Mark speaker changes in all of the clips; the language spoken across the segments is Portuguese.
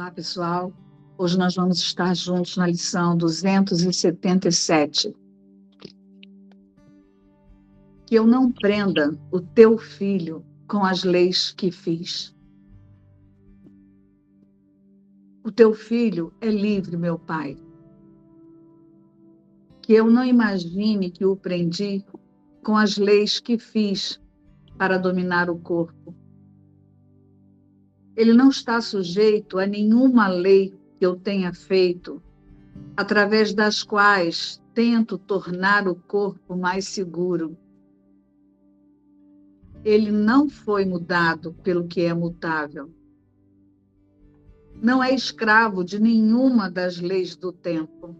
Speaker 1: Olá, pessoal. Hoje nós vamos estar juntos na lição 277. Que eu não prenda o teu filho com as leis que fiz. O teu filho é livre, meu pai. Que eu não imagine que o prendi com as leis que fiz para dominar o corpo. Ele não está sujeito a nenhuma lei que eu tenha feito, através das quais tento tornar o corpo mais seguro. Ele não foi mudado pelo que é mutável. Não é escravo de nenhuma das leis do tempo.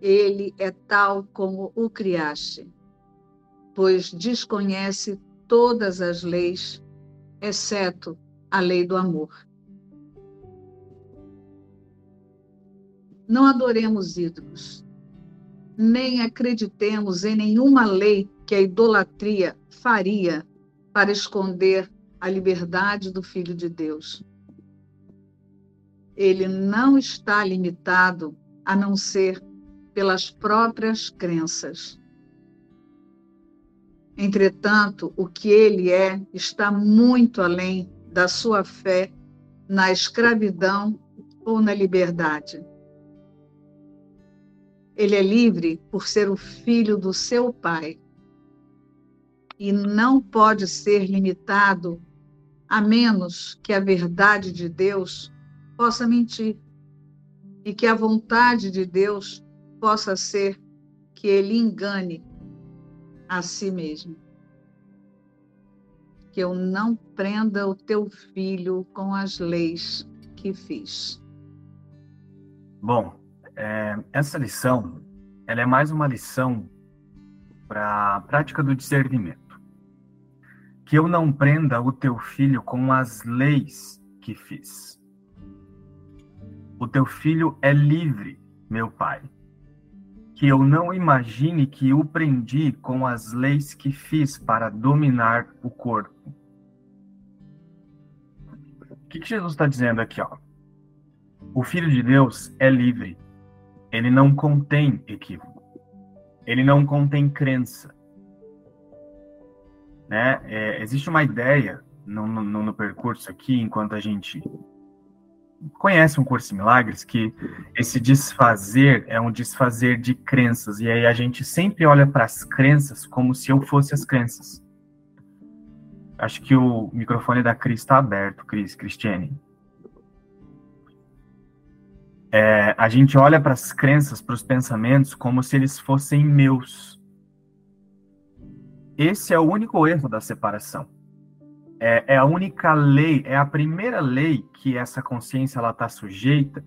Speaker 1: Ele é tal como o criaste, pois desconhece todas as leis, exceto a lei do amor. Não adoremos ídolos, nem acreditemos em nenhuma lei que a idolatria faria para esconder a liberdade do Filho de Deus. Ele não está limitado a não ser pelas próprias crenças. Entretanto, o que ele é está muito além da sua fé na escravidão ou na liberdade. Ele é livre por ser o filho do seu pai e não pode ser limitado a menos que a verdade de Deus possa mentir e que a vontade de Deus possa ser que ele engane a si mesmo. Que eu não prenda o teu filho com as leis que fiz.
Speaker 2: Bom, é, essa lição, ela é mais uma lição para a prática do discernimento. Que eu não prenda o teu filho com as leis que fiz. O teu filho é livre, meu pai. Que eu não imagine que o prendi com as leis que fiz para dominar o corpo. O que, que Jesus está dizendo aqui? Ó? O Filho de Deus é livre ele não contém equívoco. Ele não contém crença. Né? É, existe uma ideia no, no, no, percurso aqui, enquanto a gente conhece um curso de milagres, que esse desfazer é um desfazer de crenças. E aí a gente sempre olha para as crenças como se eu fosse as crenças. Acho que o microfone da Cris está aberto, Cris, Cristiane é, a gente olha para as crenças, para os pensamentos, como se eles fossem meus. Esse é o único erro da separação. É, é a única lei, é a primeira lei que essa consciência ela está sujeita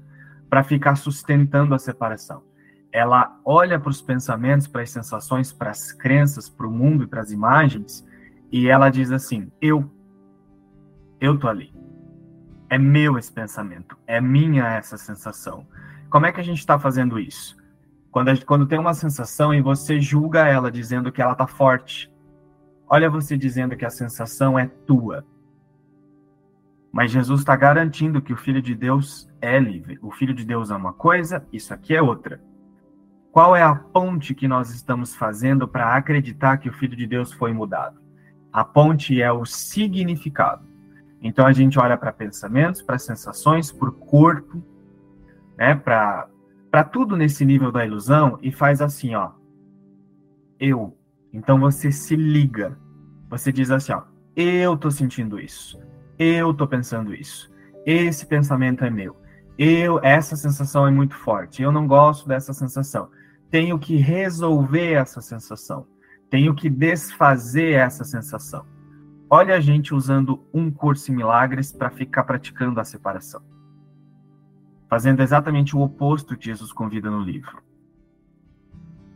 Speaker 2: para ficar sustentando a separação. Ela olha para os pensamentos, para as sensações, para as crenças, para o mundo e para as imagens, e ela diz assim: eu, eu tô ali. É meu esse pensamento, é minha essa sensação. Como é que a gente está fazendo isso? Quando, gente, quando tem uma sensação e você julga ela dizendo que ela está forte, olha você dizendo que a sensação é tua. Mas Jesus está garantindo que o Filho de Deus é livre. O Filho de Deus é uma coisa, isso aqui é outra. Qual é a ponte que nós estamos fazendo para acreditar que o Filho de Deus foi mudado? A ponte é o significado. Então a gente olha para pensamentos, para sensações, para o corpo, né, para tudo nesse nível da ilusão e faz assim, ó. Eu. Então você se liga. Você diz assim, ó, eu tô sentindo isso. Eu tô pensando isso. Esse pensamento é meu. Eu, essa sensação é muito forte. Eu não gosto dessa sensação. Tenho que resolver essa sensação. Tenho que desfazer essa sensação. Olha a gente usando um curso em milagres para ficar praticando a separação. Fazendo exatamente o oposto que Jesus convida no livro.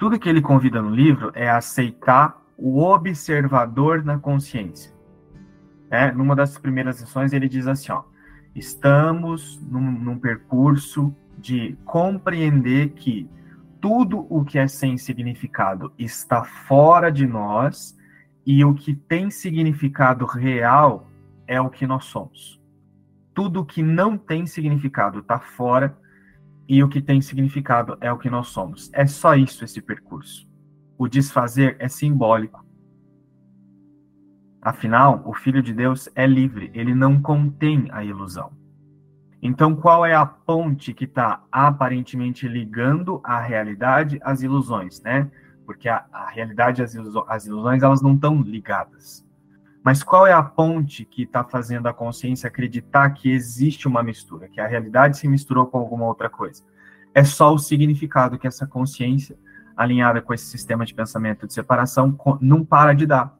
Speaker 2: Tudo que ele convida no livro é aceitar o observador na consciência. É, numa das primeiras sessões ele diz assim, ó, estamos num, num percurso de compreender que tudo o que é sem significado está fora de nós e o que tem significado real é o que nós somos. tudo que não tem significado está fora e o que tem significado é o que nós somos. É só isso esse percurso. O desfazer é simbólico. Afinal, o Filho de Deus é livre, ele não contém a ilusão. Então, qual é a ponte que está aparentemente ligando a realidade às ilusões, né? Porque a, a realidade e as, as ilusões, elas não estão ligadas. Mas qual é a ponte que está fazendo a consciência acreditar que existe uma mistura, que a realidade se misturou com alguma outra coisa? É só o significado que essa consciência, alinhada com esse sistema de pensamento de separação, não para de dar.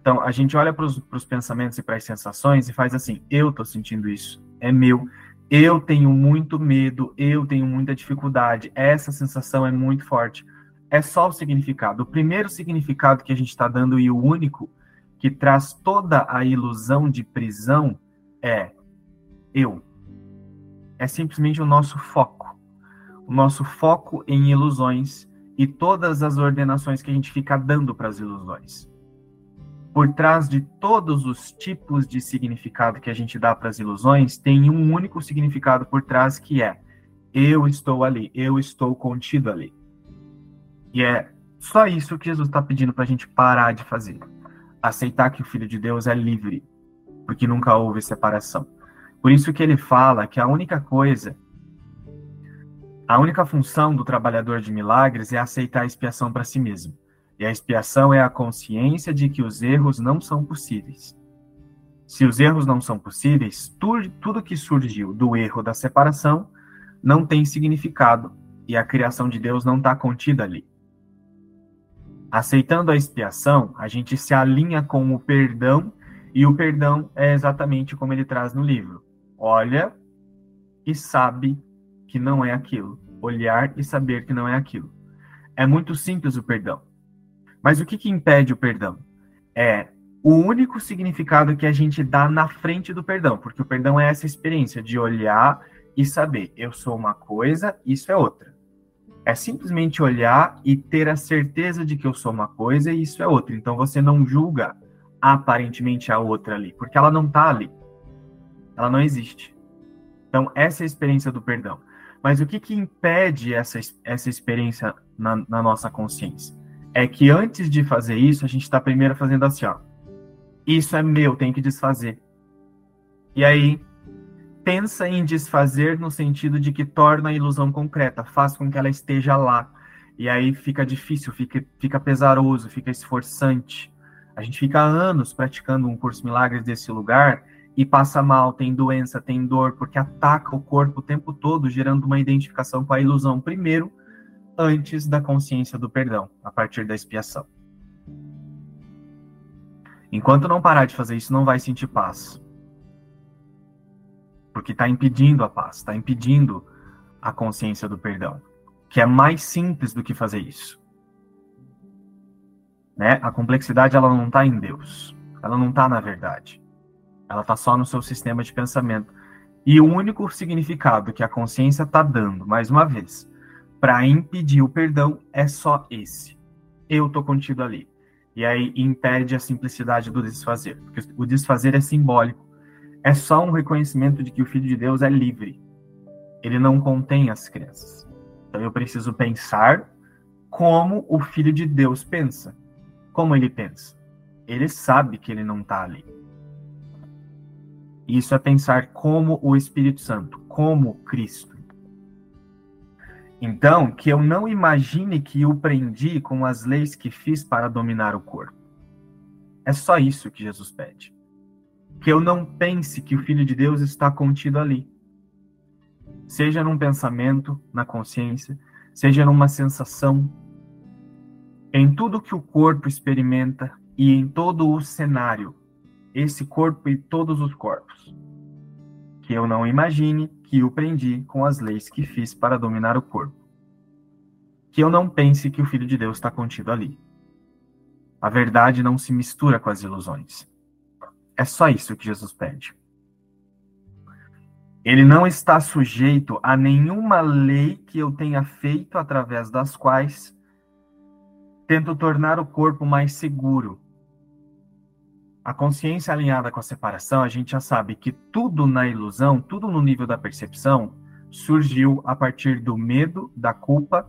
Speaker 2: Então, a gente olha para os pensamentos e para as sensações e faz assim: eu estou sentindo isso, é meu, eu tenho muito medo, eu tenho muita dificuldade, essa sensação é muito forte. É só o significado. O primeiro significado que a gente está dando e o único que traz toda a ilusão de prisão é eu. É simplesmente o nosso foco. O nosso foco em ilusões e todas as ordenações que a gente fica dando para as ilusões. Por trás de todos os tipos de significado que a gente dá para as ilusões, tem um único significado por trás que é eu estou ali, eu estou contido ali. E é só isso que Jesus está pedindo para a gente parar de fazer aceitar que o Filho de Deus é livre, porque nunca houve separação. Por isso que ele fala que a única coisa, a única função do trabalhador de milagres é aceitar a expiação para si mesmo. E a expiação é a consciência de que os erros não são possíveis. Se os erros não são possíveis, tudo, tudo que surgiu do erro da separação não tem significado e a criação de Deus não está contida ali. Aceitando a expiação, a gente se alinha com o perdão, e o perdão é exatamente como ele traz no livro. Olha e sabe que não é aquilo. Olhar e saber que não é aquilo. É muito simples o perdão. Mas o que, que impede o perdão? É o único significado que a gente dá na frente do perdão, porque o perdão é essa experiência de olhar e saber, eu sou uma coisa, isso é outra. É simplesmente olhar e ter a certeza de que eu sou uma coisa e isso é outra. Então você não julga aparentemente a outra ali, porque ela não está ali. Ela não existe. Então essa é a experiência do perdão. Mas o que, que impede essa, essa experiência na, na nossa consciência? É que antes de fazer isso, a gente está primeiro fazendo assim, ó. Isso é meu, tem que desfazer. E aí pensa em desfazer no sentido de que torna a ilusão concreta, faz com que ela esteja lá. E aí fica difícil, fica, fica pesaroso, fica esforçante. A gente fica anos praticando um curso milagres desse lugar e passa mal, tem doença, tem dor, porque ataca o corpo o tempo todo, gerando uma identificação com a ilusão primeiro, antes da consciência do perdão, a partir da expiação. Enquanto não parar de fazer isso, não vai sentir paz porque está impedindo a paz, está impedindo a consciência do perdão, que é mais simples do que fazer isso. Né? A complexidade ela não está em Deus, ela não está na verdade, ela está só no seu sistema de pensamento. E o único significado que a consciência está dando, mais uma vez, para impedir o perdão é só esse. Eu estou contido ali. E aí impede a simplicidade do desfazer, porque o desfazer é simbólico é só um reconhecimento de que o Filho de Deus é livre. Ele não contém as crenças. Então eu preciso pensar como o Filho de Deus pensa. Como ele pensa? Ele sabe que ele não está ali. Isso é pensar como o Espírito Santo, como Cristo. Então, que eu não imagine que o prendi com as leis que fiz para dominar o corpo. É só isso que Jesus pede que eu não pense que o Filho de Deus está contido ali. Seja num pensamento, na consciência, seja numa sensação, em tudo que o corpo experimenta e em todo o cenário, esse corpo e todos os corpos. Que eu não imagine que o prendi com as leis que fiz para dominar o corpo. Que eu não pense que o Filho de Deus está contido ali. A verdade não se mistura com as ilusões. É só isso que Jesus pede. Ele não está sujeito a nenhuma lei que eu tenha feito através das quais tento tornar o corpo mais seguro. a consciência alinhada com a separação, a gente já sabe que tudo na ilusão, tudo no nível da percepção, surgiu a partir do medo, da culpa,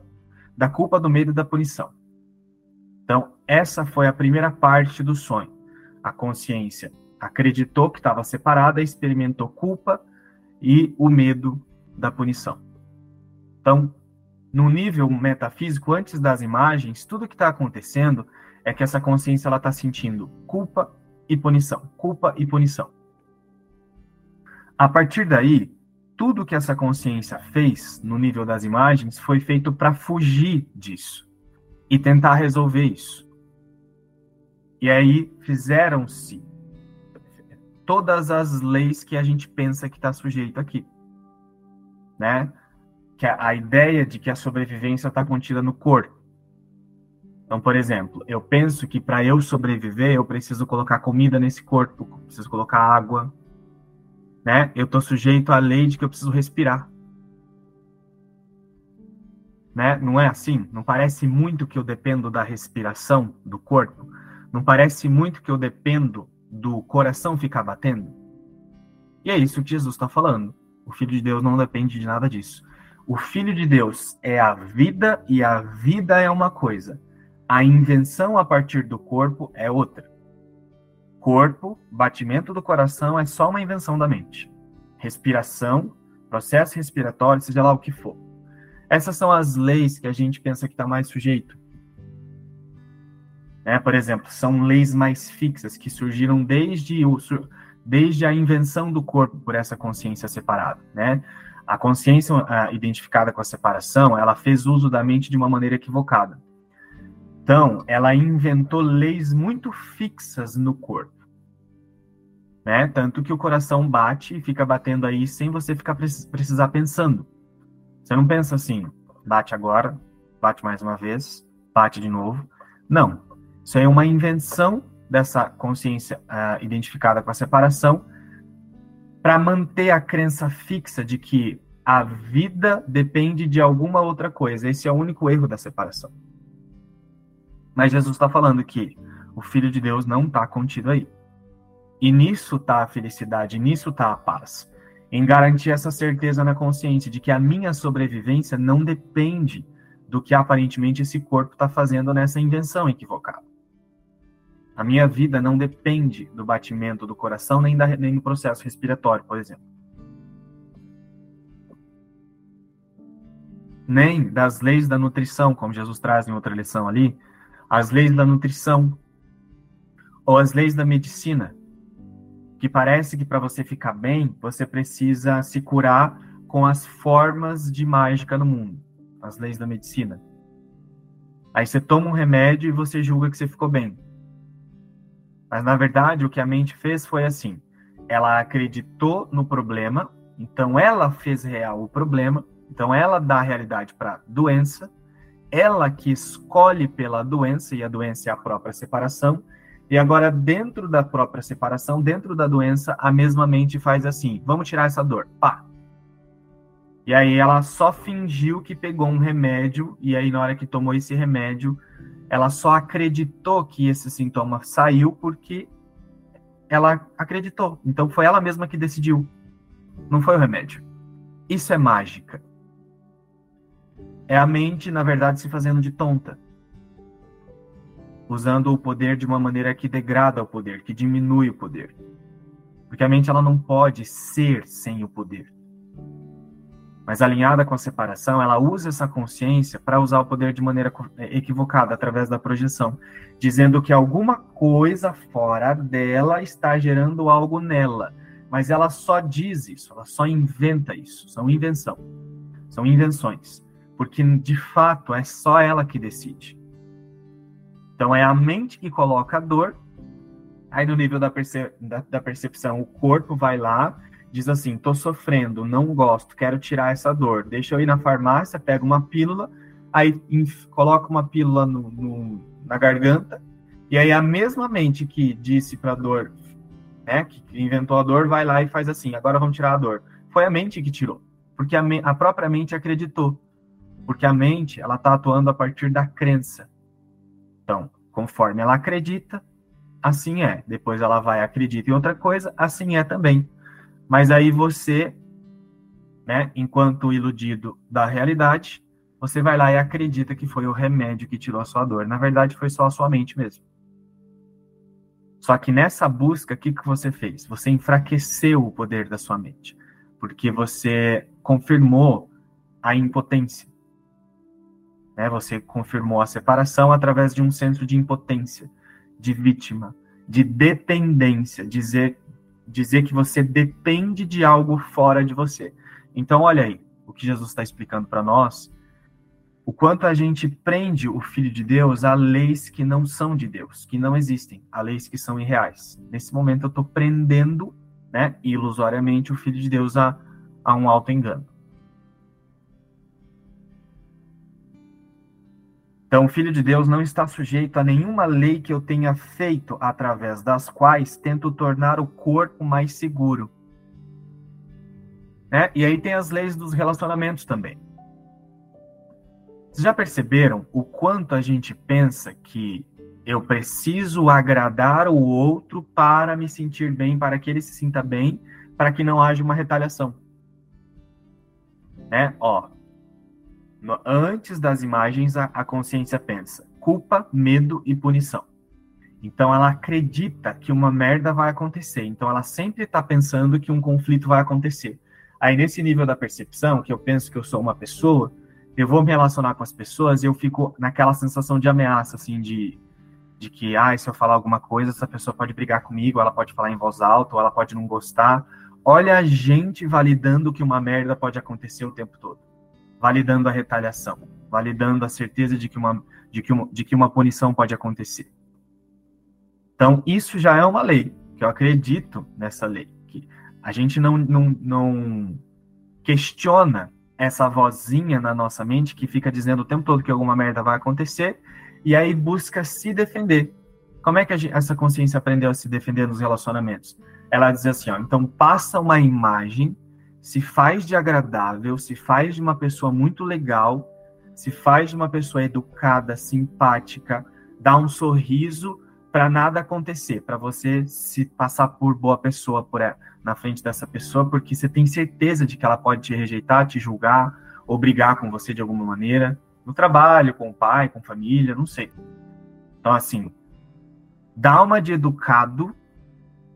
Speaker 2: da culpa, do medo e da punição. Então, essa foi a primeira parte do sonho. A consciência acreditou que estava separada, experimentou culpa e o medo da punição. Então, no nível metafísico, antes das imagens, tudo que está acontecendo é que essa consciência está sentindo culpa e punição, culpa e punição. A partir daí, tudo que essa consciência fez no nível das imagens foi feito para fugir disso e tentar resolver isso. E aí fizeram-se todas as leis que a gente pensa que está sujeito aqui, né? Que a, a ideia de que a sobrevivência está contida no corpo. Então, por exemplo, eu penso que para eu sobreviver, eu preciso colocar comida nesse corpo, preciso colocar água, né? Eu estou sujeito à lei de que eu preciso respirar. Né? Não é assim? Não parece muito que eu dependo da respiração do corpo? Não parece muito que eu dependo do coração ficar batendo? E é isso que Jesus está falando. O Filho de Deus não depende de nada disso. O Filho de Deus é a vida e a vida é uma coisa. A invenção a partir do corpo é outra. Corpo, batimento do coração é só uma invenção da mente. Respiração, processo respiratório, seja lá o que for. Essas são as leis que a gente pensa que está mais sujeito. É, por exemplo, são leis mais fixas que surgiram desde, o, desde a invenção do corpo por essa consciência separada. Né? A consciência uh, identificada com a separação, ela fez uso da mente de uma maneira equivocada. Então, ela inventou leis muito fixas no corpo. Né? Tanto que o coração bate e fica batendo aí sem você ficar precisar pensando. Você não pensa assim, bate agora, bate mais uma vez, bate de novo. Não. Isso é uma invenção dessa consciência uh, identificada com a separação para manter a crença fixa de que a vida depende de alguma outra coisa. Esse é o único erro da separação. Mas Jesus está falando que o Filho de Deus não está contido aí. E nisso está a felicidade, nisso está a paz. Em garantir essa certeza na consciência de que a minha sobrevivência não depende do que aparentemente esse corpo está fazendo nessa invenção equivocada. A minha vida não depende do batimento do coração nem, da, nem do processo respiratório, por exemplo. Nem das leis da nutrição, como Jesus traz em outra lição ali, as leis da nutrição ou as leis da medicina, que parece que para você ficar bem, você precisa se curar com as formas de mágica no mundo, as leis da medicina. Aí você toma um remédio e você julga que você ficou bem. Mas na verdade, o que a mente fez foi assim: ela acreditou no problema, então ela fez real o problema, então ela dá a realidade para doença ela que escolhe pela doença, e a doença é a própria separação, e agora, dentro da própria separação, dentro da doença, a mesma mente faz assim: vamos tirar essa dor, pá. E aí ela só fingiu que pegou um remédio, e aí na hora que tomou esse remédio, ela só acreditou que esse sintoma saiu porque ela acreditou. Então foi ela mesma que decidiu. Não foi o remédio. Isso é mágica. É a mente, na verdade, se fazendo de tonta. Usando o poder de uma maneira que degrada o poder, que diminui o poder. Porque a mente ela não pode ser sem o poder. Mas alinhada com a separação, ela usa essa consciência para usar o poder de maneira é, equivocada, através da projeção, dizendo que alguma coisa fora dela está gerando algo nela. Mas ela só diz isso, ela só inventa isso. São invenção. São invenções porque de fato é só ela que decide. Então é a mente que coloca a dor, aí no nível da, perce da, da percepção, o corpo vai lá, diz assim: tô sofrendo, não gosto, quero tirar essa dor. Deixa eu ir na farmácia, pega uma pílula, aí coloca uma pílula no, no, na garganta, e aí a mesma mente que disse para a dor, né, que inventou a dor, vai lá e faz assim: agora vamos tirar a dor. Foi a mente que tirou, porque a, a própria mente acreditou. Porque a mente, ela está atuando a partir da crença. Então, conforme ela acredita, assim é. Depois ela vai acredita em outra coisa, assim é também. Mas aí você, né, enquanto iludido da realidade, você vai lá e acredita que foi o remédio que tirou a sua dor. Na verdade, foi só a sua mente mesmo. Só que nessa busca, o que, que você fez? Você enfraqueceu o poder da sua mente, porque você confirmou a impotência. Né? Você confirmou a separação através de um senso de impotência, de vítima, de dependência, dizer, dizer que você depende de algo fora de você. Então, olha aí, o que Jesus está explicando para nós o quanto a gente prende o Filho de Deus a leis que não são de Deus, que não existem, a leis que são irreais. Nesse momento eu estou prendendo, né, ilusoriamente, o Filho de Deus a, a um alto engano. Então, o Filho de Deus não está sujeito a nenhuma lei que eu tenha feito através das quais tento tornar o corpo mais seguro. Né? E aí tem as leis dos relacionamentos também. Vocês já perceberam o quanto a gente pensa que eu preciso agradar o outro para me sentir bem, para que ele se sinta bem, para que não haja uma retaliação? Né? Ó, antes das imagens, a, a consciência pensa culpa, medo e punição. Então ela acredita que uma merda vai acontecer. Então ela sempre está pensando que um conflito vai acontecer. Aí nesse nível da percepção, que eu penso que eu sou uma pessoa, eu vou me relacionar com as pessoas e eu fico naquela sensação de ameaça, assim, de, de que, ah, se eu falar alguma coisa, essa pessoa pode brigar comigo, ela pode falar em voz alta, ou ela pode não gostar. Olha a gente validando que uma merda pode acontecer o tempo todo. Validando a retaliação, validando a certeza de que uma, de que uma, de que uma punição pode acontecer. Então, isso já é uma lei, que eu acredito nessa lei. Que a gente não, não, não questiona essa vozinha na nossa mente que fica dizendo o tempo todo que alguma merda vai acontecer e aí busca se defender. Como é que gente, essa consciência aprendeu a se defender nos relacionamentos? Ela diz assim, ó, então passa uma imagem, se faz de agradável, se faz de uma pessoa muito legal, se faz de uma pessoa educada, simpática, dá um sorriso para nada acontecer, para você se passar por boa pessoa por ela na frente dessa pessoa, porque você tem certeza de que ela pode te rejeitar, te julgar, ou brigar com você de alguma maneira, no trabalho, com o pai, com família, não sei. Então, assim, dá uma de educado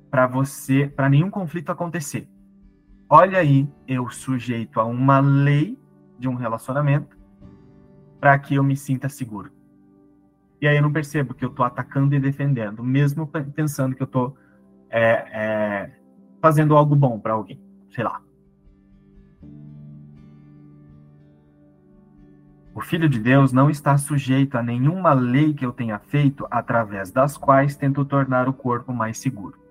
Speaker 2: para você, para nenhum conflito acontecer. Olha aí, eu sujeito a uma lei de um relacionamento para que eu me sinta seguro. E aí eu não percebo que eu estou atacando e defendendo, mesmo pensando que eu estou é, é, fazendo algo bom para alguém, sei lá. O Filho de Deus não está sujeito a nenhuma lei que eu tenha feito através das quais tento tornar o corpo mais seguro.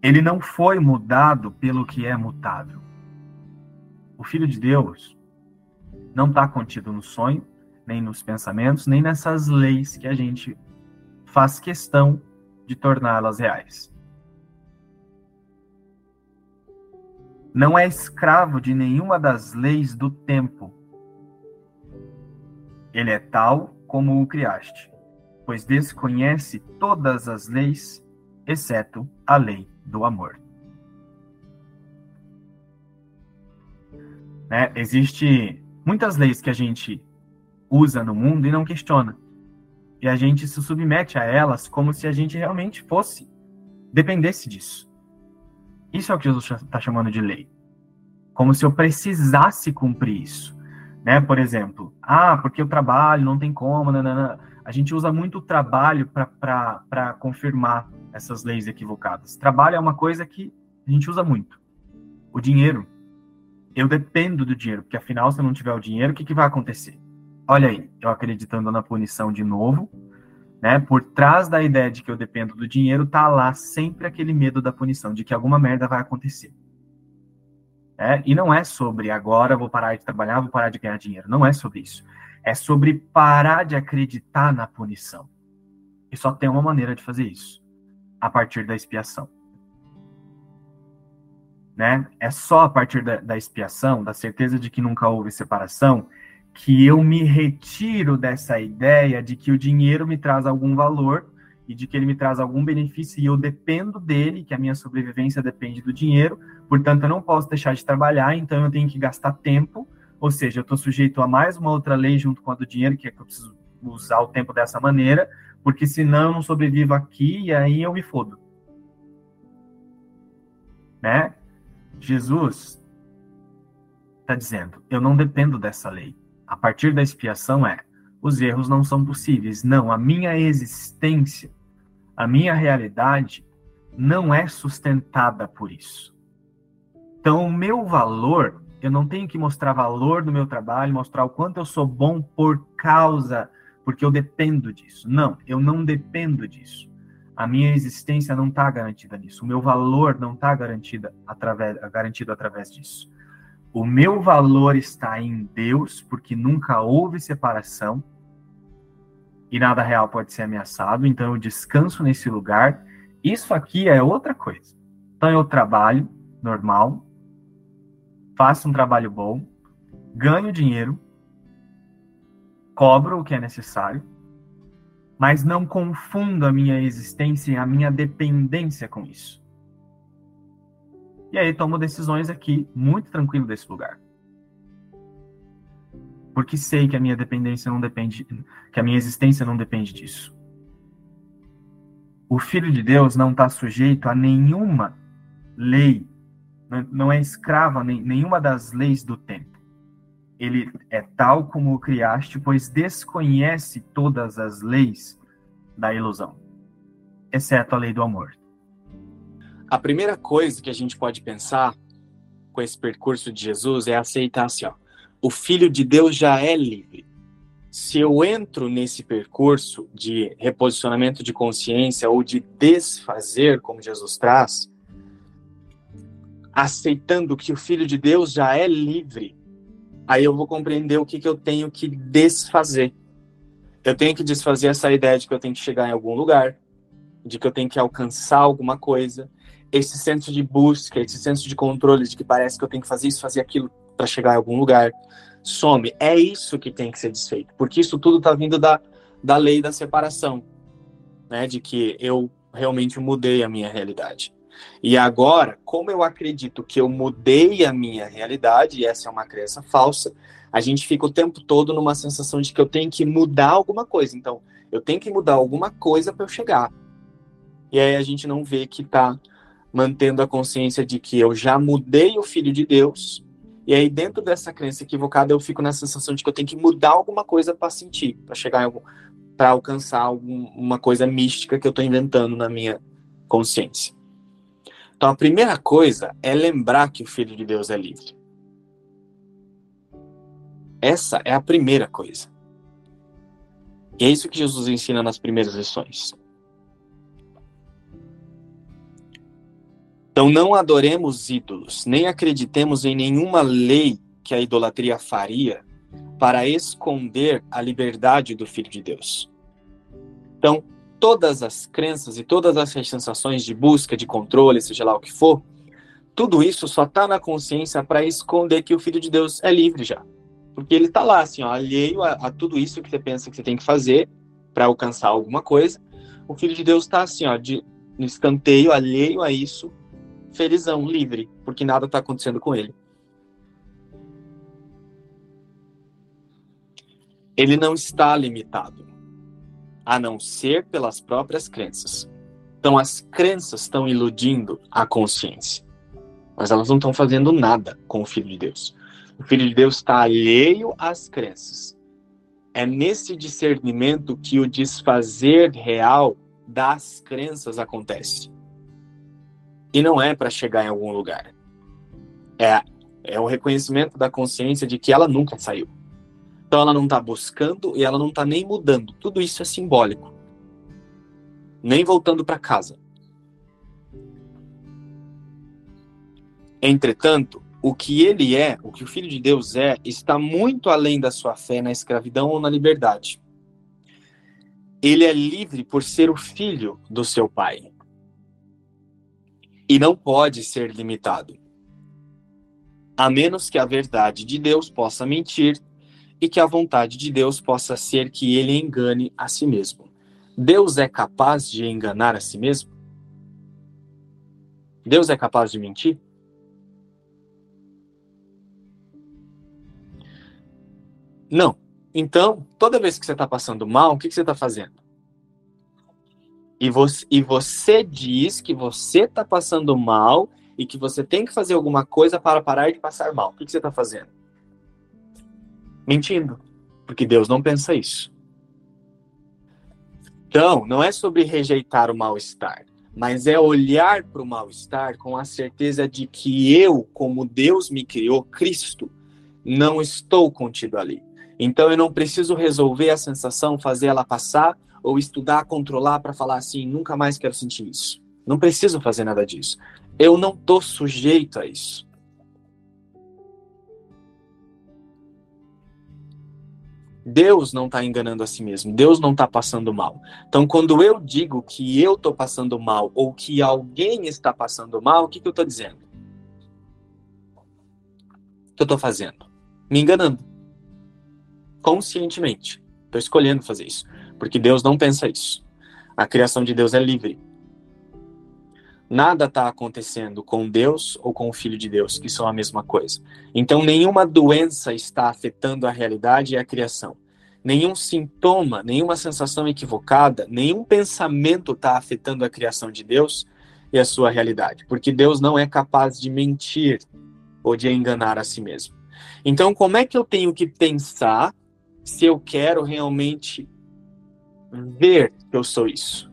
Speaker 2: Ele não foi mudado pelo que é mutável. O Filho de Deus não está contido no sonho, nem nos pensamentos, nem nessas leis que a gente faz questão de torná-las reais. Não é escravo de nenhuma das leis do tempo. Ele é tal como o criaste, pois desconhece todas as leis, exceto a lei do amor. Né? Existe muitas leis que a gente usa no mundo e não questiona e a gente se submete a elas como se a gente realmente fosse, dependesse disso. Isso é o que Jesus está chamando de lei. Como se eu precisasse cumprir isso. Né? Por exemplo, ah, porque o trabalho não tem como, nanana. A gente usa muito o trabalho para confirmar essas leis equivocadas. Trabalho é uma coisa que a gente usa muito. O dinheiro, eu dependo do dinheiro, porque afinal, se eu não tiver o dinheiro, o que, que vai acontecer? olha aí, eu acreditando na punição de novo, né? Por trás da ideia de que eu dependo do dinheiro, tá lá sempre aquele medo da punição, de que alguma merda vai acontecer. É, e não é sobre agora vou parar de trabalhar, vou parar de ganhar dinheiro. Não é sobre isso. É sobre parar de acreditar na punição. E só tem uma maneira de fazer isso: a partir da expiação. Né? É só a partir da, da expiação, da certeza de que nunca houve separação,
Speaker 3: que eu me retiro dessa ideia de que o dinheiro me traz algum valor e de que ele me traz algum benefício e eu dependo dele, que a minha sobrevivência depende do dinheiro, portanto eu não posso deixar de trabalhar, então eu tenho que gastar tempo, ou seja, eu estou sujeito a mais uma outra lei junto com a do dinheiro, que é que eu preciso usar o tempo dessa maneira, porque senão eu não sobrevivo aqui e aí eu me fodo. Né? Jesus está dizendo: eu não dependo dessa lei. A partir da expiação é: os erros não são possíveis. Não, a minha existência, a minha realidade não é sustentada por isso. Então, o meu valor, eu não tenho que mostrar valor no meu trabalho, mostrar o quanto eu sou bom por causa, porque eu dependo disso. Não, eu não dependo disso. A minha existência não está garantida nisso. O meu valor não está através, garantido através disso. O meu valor está em Deus, porque nunca houve separação e nada real pode ser ameaçado, então eu descanso nesse lugar. Isso aqui é outra coisa. Então eu trabalho normal, faço um trabalho bom, ganho dinheiro, cobro o que é necessário, mas não confundo a minha existência e a minha dependência com isso. E aí tomo decisões aqui muito tranquilo desse lugar. Porque sei que a minha dependência não depende, que a minha existência não depende disso. O Filho de Deus não está sujeito a nenhuma lei, não é escravo a nenhuma das leis do tempo. Ele é tal como o criaste, pois desconhece todas as leis da ilusão, exceto a lei do amor.
Speaker 2: A primeira coisa que a gente pode pensar com esse percurso de Jesus é aceitar assim, ó, o Filho de Deus já é livre. Se eu entro nesse percurso de reposicionamento de consciência ou de desfazer, como Jesus traz, aceitando que o Filho de Deus já é livre, aí eu vou compreender o que, que eu tenho que desfazer. Eu tenho que desfazer essa ideia de que eu tenho que chegar em algum lugar, de que eu tenho que alcançar alguma coisa, esse senso de busca, esse senso de controle, de que parece que eu tenho que fazer isso, fazer aquilo para chegar em algum lugar, some. É isso que tem que ser desfeito, porque isso tudo está vindo da, da lei da separação, né? De que eu realmente mudei a minha realidade. E agora, como eu acredito que eu mudei a minha realidade, e essa é uma crença falsa, a gente fica o tempo todo numa sensação de que eu tenho que mudar alguma coisa. Então, eu tenho que mudar alguma coisa para eu chegar. E aí a gente não vê que está mantendo a consciência de que eu já mudei o filho de Deus. E aí, dentro dessa crença equivocada, eu fico na sensação de que eu tenho que mudar alguma coisa para sentir, para chegar em algum. para alcançar alguma coisa mística que eu estou inventando na minha consciência. Então, a primeira coisa é lembrar que o Filho de Deus é livre. Essa é a primeira coisa. E é isso que Jesus ensina nas primeiras lições. Então não adoremos ídolos, nem acreditemos em nenhuma lei que a idolatria faria para esconder a liberdade do Filho de Deus. Então, todas as crenças e todas as sensações de busca, de controle, seja lá o que for, tudo isso só está na consciência para esconder que o Filho de Deus é livre já. Porque ele está lá, assim, ó, alheio a, a, tudo isso que você pensa que você tem que fazer para alcançar alguma coisa. O Filho de Deus está assim, ó, de, no escanteio, alheio a isso, felizão, livre, porque nada está acontecendo com ele. Ele não está limitado, a não ser pelas próprias crenças. Então, as crenças estão iludindo a consciência, mas elas não estão fazendo nada com o Filho de Deus. O Filho de Deus está alheio às crenças. É nesse discernimento que o desfazer real das crenças acontece. E não é para chegar em algum lugar. É, é o reconhecimento da consciência de que ela nunca saiu. Então ela não está buscando e ela não está nem mudando. Tudo isso é simbólico. Nem voltando para casa. Entretanto, o que ele é, o que o Filho de Deus é, está muito além da sua fé na escravidão ou na liberdade. Ele é livre por ser o filho do seu pai e não pode ser limitado. A menos que a verdade de Deus possa mentir e que a vontade de Deus possa ser que ele engane a si mesmo. Deus é capaz de enganar a si mesmo? Deus é capaz de mentir? Não. Então, toda vez que você está passando mal, o que, que você está fazendo? E você, e você diz que você está passando mal e que você tem que fazer alguma coisa para parar de passar mal. O que, que você está fazendo? Mentindo. Porque Deus não pensa isso. Então, não é sobre rejeitar o mal-estar, mas é olhar para o mal-estar com a certeza de que eu, como Deus me criou, Cristo, não estou contido ali. Então eu não preciso resolver a sensação, fazer ela passar ou estudar, controlar para falar assim, nunca mais quero sentir isso. Não preciso fazer nada disso. Eu não estou sujeito a isso. Deus não está enganando a si mesmo, Deus não está passando mal. Então, quando eu digo que eu estou passando mal ou que alguém está passando mal, o que, que eu estou dizendo? O que eu estou fazendo? Me enganando conscientemente. Estou escolhendo fazer isso. Porque Deus não pensa isso. A criação de Deus é livre. Nada está acontecendo com Deus ou com o Filho de Deus, que são a mesma coisa. Então, nenhuma doença está afetando a realidade e a criação. Nenhum sintoma, nenhuma sensação equivocada, nenhum pensamento está afetando a criação de Deus e a sua realidade. Porque Deus não é capaz de mentir ou de enganar a si mesmo. Então, como é que eu tenho que pensar se eu quero realmente ver que eu sou isso.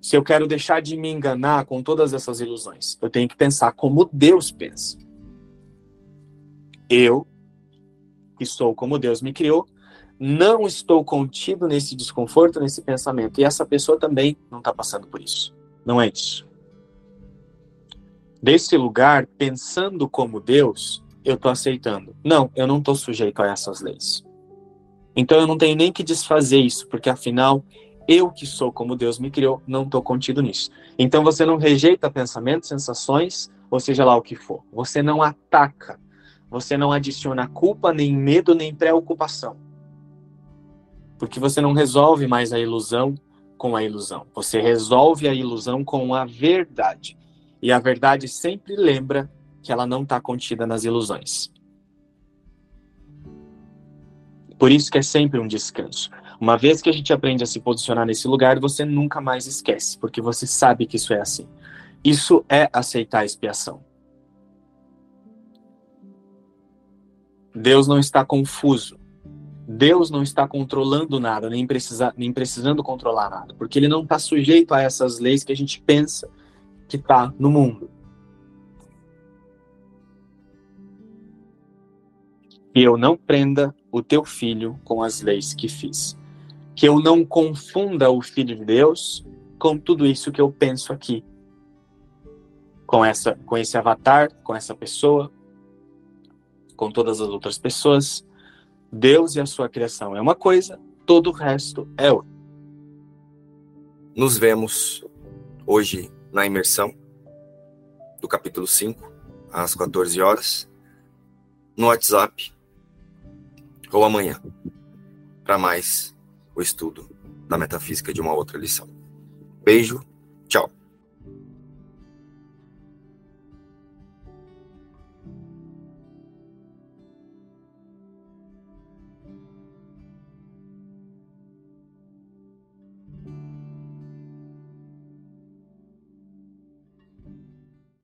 Speaker 2: Se eu quero deixar de me enganar com todas essas ilusões, eu tenho que pensar como Deus pensa. Eu, que sou como Deus me criou, não estou contido nesse desconforto, nesse pensamento. E essa pessoa também não está passando por isso. Não é isso. Desse lugar, pensando como Deus, eu estou aceitando. Não, eu não estou sujeito a essas leis. Então eu não tenho nem que desfazer isso, porque afinal, eu que sou como Deus me criou, não estou contido nisso. Então você não rejeita pensamentos, sensações, ou seja lá o que for. Você não ataca. Você não adiciona culpa, nem medo, nem preocupação. Porque você não resolve mais a ilusão com a ilusão. Você resolve a ilusão com a verdade. E a verdade sempre lembra que ela não está contida nas ilusões. Por isso que é sempre um descanso. Uma vez que a gente aprende a se posicionar nesse lugar, você nunca mais esquece, porque você sabe que isso é assim. Isso é aceitar a expiação. Deus não está confuso. Deus não está controlando nada, nem, precisa, nem precisando controlar nada, porque ele não está sujeito a essas leis que a gente pensa que está no mundo. que eu não prenda o teu filho com as leis que fiz. Que eu não confunda o filho de Deus com tudo isso que eu penso aqui. Com essa com esse avatar, com essa pessoa, com todas as outras pessoas. Deus e a sua criação é uma coisa, todo o resto é outra.
Speaker 4: Nos vemos hoje na imersão do capítulo 5, às 14 horas, no WhatsApp ou amanhã, para mais o estudo da metafísica de uma outra lição. Beijo, tchau.